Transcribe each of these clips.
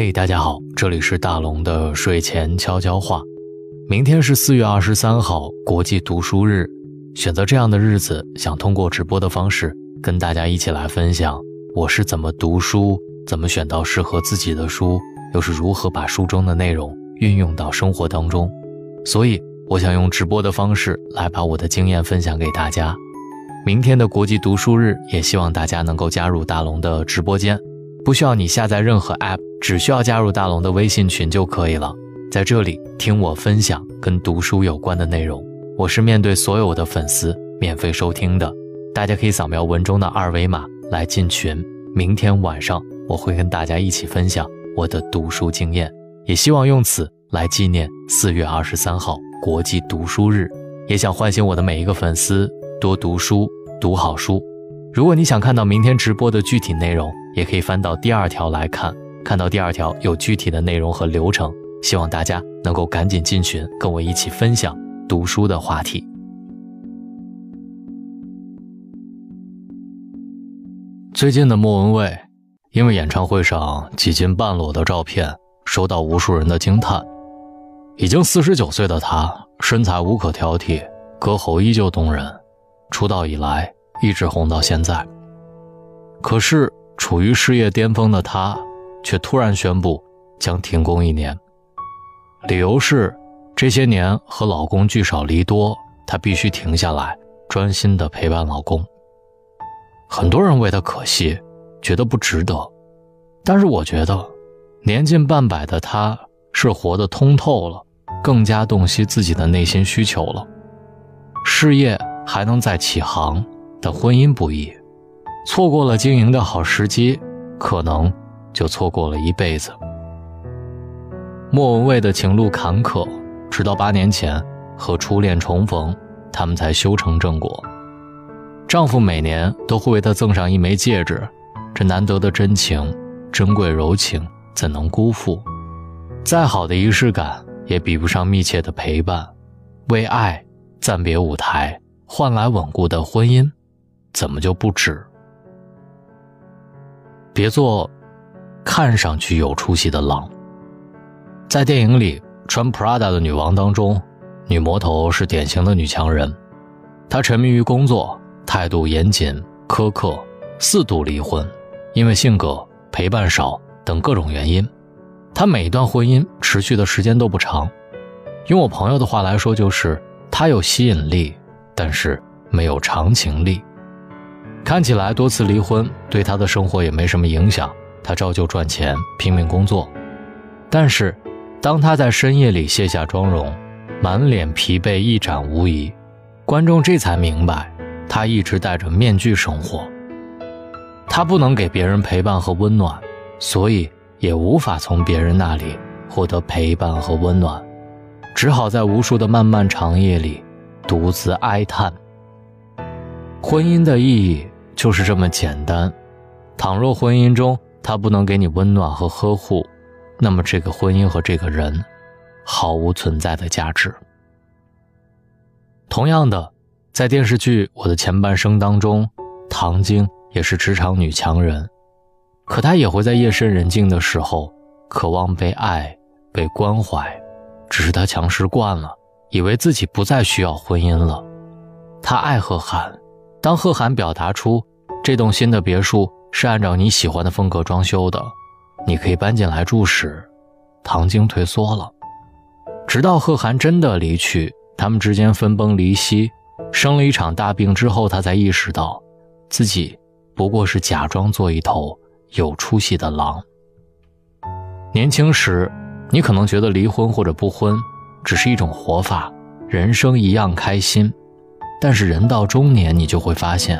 嘿，大家好，这里是大龙的睡前悄悄话。明天是四月二十三号，国际读书日。选择这样的日子，想通过直播的方式跟大家一起来分享我是怎么读书，怎么选到适合自己的书，又是如何把书中的内容运用到生活当中。所以，我想用直播的方式来把我的经验分享给大家。明天的国际读书日，也希望大家能够加入大龙的直播间。不需要你下载任何 App，只需要加入大龙的微信群就可以了。在这里听我分享跟读书有关的内容，我是面对所有的粉丝免费收听的。大家可以扫描文中的二维码来进群。明天晚上我会跟大家一起分享我的读书经验，也希望用此来纪念四月二十三号国际读书日，也想唤醒我的每一个粉丝多读书，读好书。如果你想看到明天直播的具体内容，也可以翻到第二条来看，看到第二条有具体的内容和流程。希望大家能够赶紧进群，跟我一起分享读书的话题。最近的莫文蔚，因为演唱会上几近半裸的照片，收到无数人的惊叹。已经四十九岁的她，身材无可挑剔，歌喉依旧动人，出道以来一直红到现在。可是。处于事业巅峰的她，却突然宣布将停工一年。理由是这些年和老公聚少离多，她必须停下来，专心的陪伴老公。很多人为她可惜，觉得不值得。但是我觉得，年近半百的她是活得通透了，更加洞悉自己的内心需求了。事业还能再起航，但婚姻不易。错过了经营的好时机，可能就错过了一辈子。莫文蔚的情路坎坷，直到八年前和初恋重逢，他们才修成正果。丈夫每年都会为她赠上一枚戒指，这难得的真情、珍贵柔情，怎能辜负？再好的仪式感，也比不上密切的陪伴。为爱暂别舞台，换来稳固的婚姻，怎么就不值？别做看上去有出息的狼。在电影里，穿 Prada 的女王当中，女魔头是典型的女强人。她沉迷于工作，态度严谨苛刻，四度离婚，因为性格、陪伴少等各种原因。她每一段婚姻持续的时间都不长。用我朋友的话来说，就是她有吸引力，但是没有长情力。看起来多次离婚对他的生活也没什么影响，他照旧赚钱拼命工作。但是，当他在深夜里卸下妆容，满脸疲惫一展无遗，观众这才明白，他一直戴着面具生活。他不能给别人陪伴和温暖，所以也无法从别人那里获得陪伴和温暖，只好在无数的漫漫长夜里独自哀叹。婚姻的意义。就是这么简单。倘若婚姻中他不能给你温暖和呵护，那么这个婚姻和这个人，毫无存在的价值。同样的，在电视剧《我的前半生》当中，唐晶也是职场女强人，可她也会在夜深人静的时候，渴望被爱、被关怀。只是她强势惯了，以为自己不再需要婚姻了。她爱贺涵。当贺涵表达出这栋新的别墅是按照你喜欢的风格装修的，你可以搬进来住时，唐晶退缩了。直到贺涵真的离去，他们之间分崩离析，生了一场大病之后，他才意识到，自己不过是假装做一头有出息的狼。年轻时，你可能觉得离婚或者不婚只是一种活法，人生一样开心。但是人到中年，你就会发现，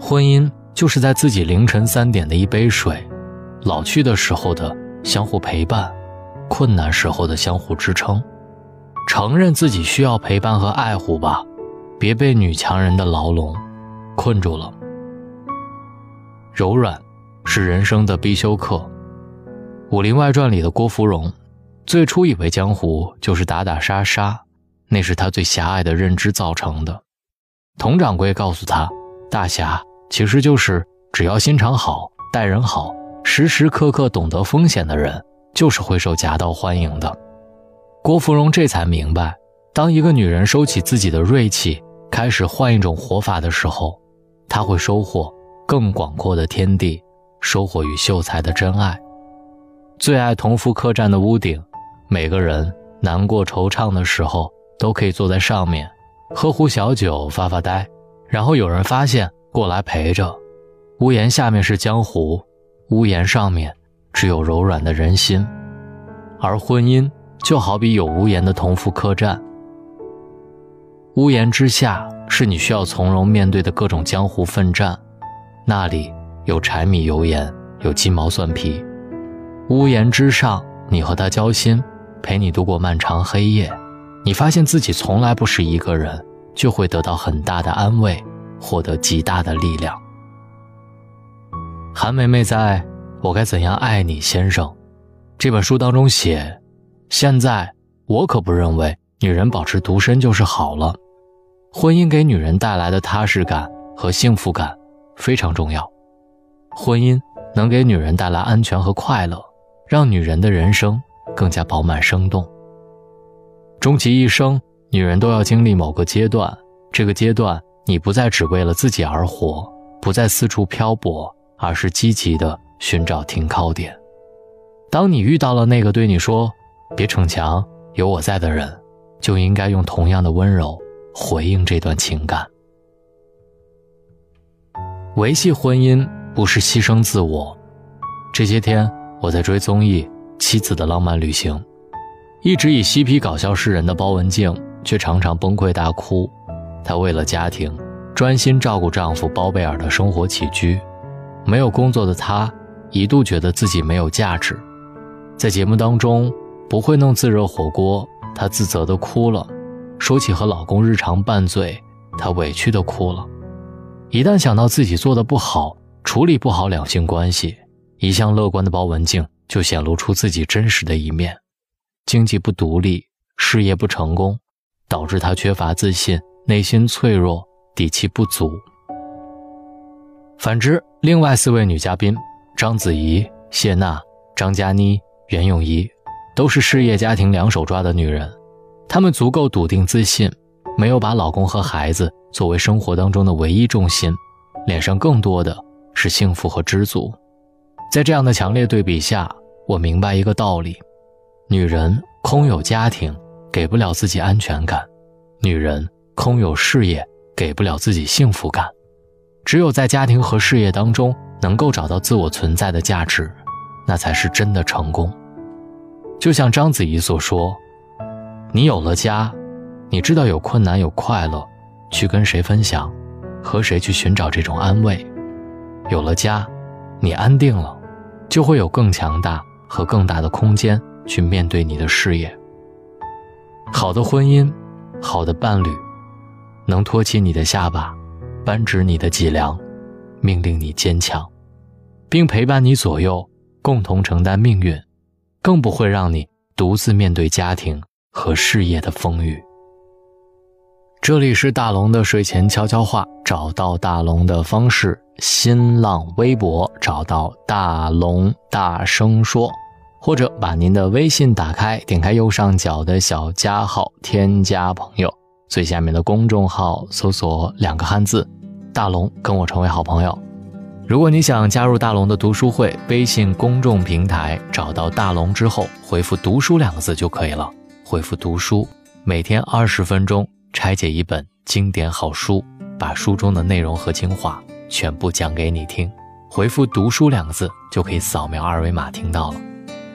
婚姻就是在自己凌晨三点的一杯水，老去的时候的相互陪伴，困难时候的相互支撑。承认自己需要陪伴和爱护吧，别被女强人的牢笼困住了。柔软是人生的必修课。《武林外传》里的郭芙蓉，最初以为江湖就是打打杀杀，那是她最狭隘的认知造成的。佟掌柜告诉他：“大侠其实就是只要心肠好、待人好、时时刻刻懂得风险的人，就是会受夹道欢迎的。郭芙蓉这才明白，当一个女人收起自己的锐气，开始换一种活法的时候，她会收获更广阔的天地，收获与秀才的真爱。最爱同福客栈的屋顶，每个人难过惆怅的时候，都可以坐在上面，喝壶小酒，发发呆，然后有人发现过来陪着。屋檐下面是江湖，屋檐上面只有柔软的人心，而婚姻就好比有屋檐的同福客栈。屋檐之下是你需要从容面对的各种江湖奋战，那里有柴米油盐，有鸡毛蒜皮。屋檐之上，你和他交心，陪你度过漫长黑夜。你发现自己从来不是一个人，就会得到很大的安慰，获得极大的力量。韩梅梅在《我该怎样爱你，先生》这本书当中写：“现在我可不认为女人保持独身就是好了，婚姻给女人带来的踏实感和幸福感非常重要。婚姻能给女人带来安全和快乐。”让女人的人生更加饱满生动。终其一生，女人都要经历某个阶段，这个阶段你不再只为了自己而活，不再四处漂泊，而是积极的寻找停靠点。当你遇到了那个对你说“别逞强，有我在”的人，就应该用同样的温柔回应这段情感。维系婚姻不是牺牲自我。这些天。我在追综艺《妻子的浪漫旅行》，一直以嬉皮搞笑示人的包文婧，却常常崩溃大哭。她为了家庭，专心照顾丈夫包贝尔的生活起居。没有工作的她，一度觉得自己没有价值。在节目当中，不会弄自热火锅，她自责的哭了；说起和老公日常拌嘴，她委屈的哭了。一旦想到自己做的不好，处理不好两性关系。一向乐观的包文婧就显露出自己真实的一面，经济不独立，事业不成功，导致她缺乏自信，内心脆弱，底气不足。反之，另外四位女嘉宾章子怡、谢娜、张嘉倪、袁咏仪，都是事业家庭两手抓的女人，她们足够笃定自信，没有把老公和孩子作为生活当中的唯一重心，脸上更多的是幸福和知足。在这样的强烈对比下，我明白一个道理：女人空有家庭，给不了自己安全感；女人空有事业，给不了自己幸福感。只有在家庭和事业当中能够找到自我存在的价值，那才是真的成功。就像章子怡所说：“你有了家，你知道有困难有快乐，去跟谁分享，和谁去寻找这种安慰。有了家，你安定了。”就会有更强大和更大的空间去面对你的事业。好的婚姻，好的伴侣，能托起你的下巴，扳直你的脊梁，命令你坚强，并陪伴你左右，共同承担命运，更不会让你独自面对家庭和事业的风雨。这里是大龙的睡前悄悄话，找到大龙的方式：新浪微博找到大龙，大声说，或者把您的微信打开，点开右上角的小加号，添加朋友，最下面的公众号搜索两个汉字“大龙”，跟我成为好朋友。如果你想加入大龙的读书会，微信公众平台找到大龙之后，回复“读书”两个字就可以了。回复“读书”，每天二十分钟。拆解一本经典好书，把书中的内容和精华全部讲给你听。回复“读书”两个字，就可以扫描二维码听到了。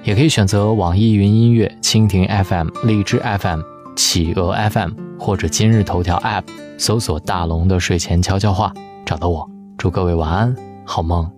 也可以选择网易云音乐、蜻蜓 FM、荔枝 FM、企鹅 FM 或者今日头条 App，搜索“大龙的睡前悄悄话”，找到我。祝各位晚安，好梦。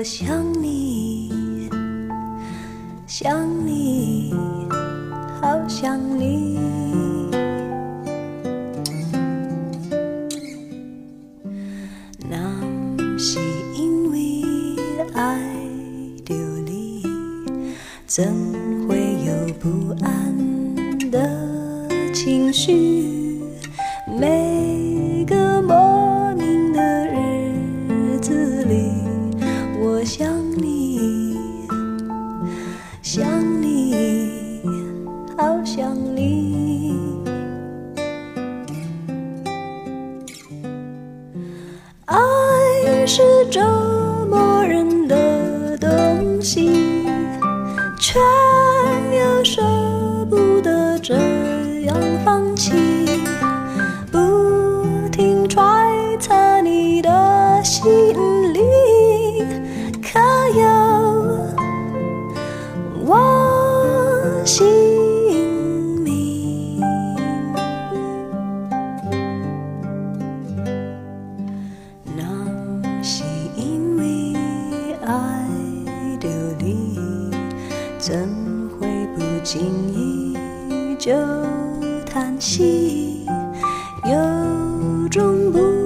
我想你，想你，好想你。那不是因为爱着你，怎会有不安的情绪？放弃，不停揣测你的心里，可有我姓名？那是因为爱流离。怎会不经意就叹息？有种不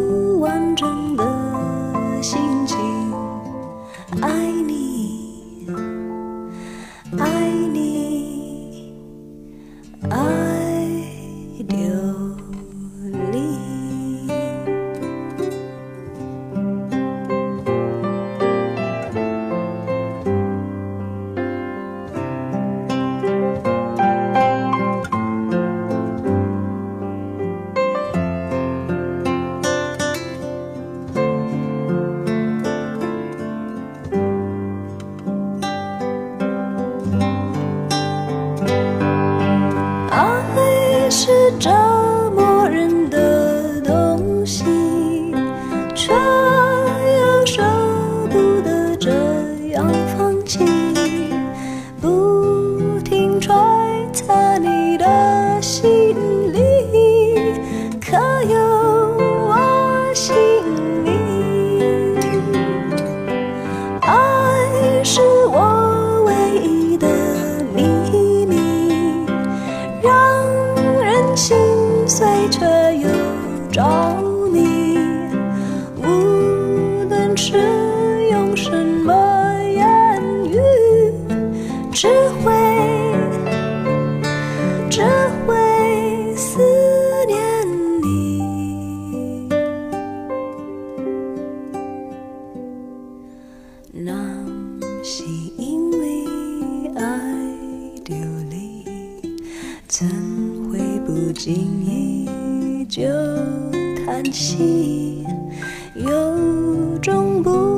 着迷，无论是用什么言语，只会只会思念你。那是因为爱丢离。怎会不经意就叹息？有种不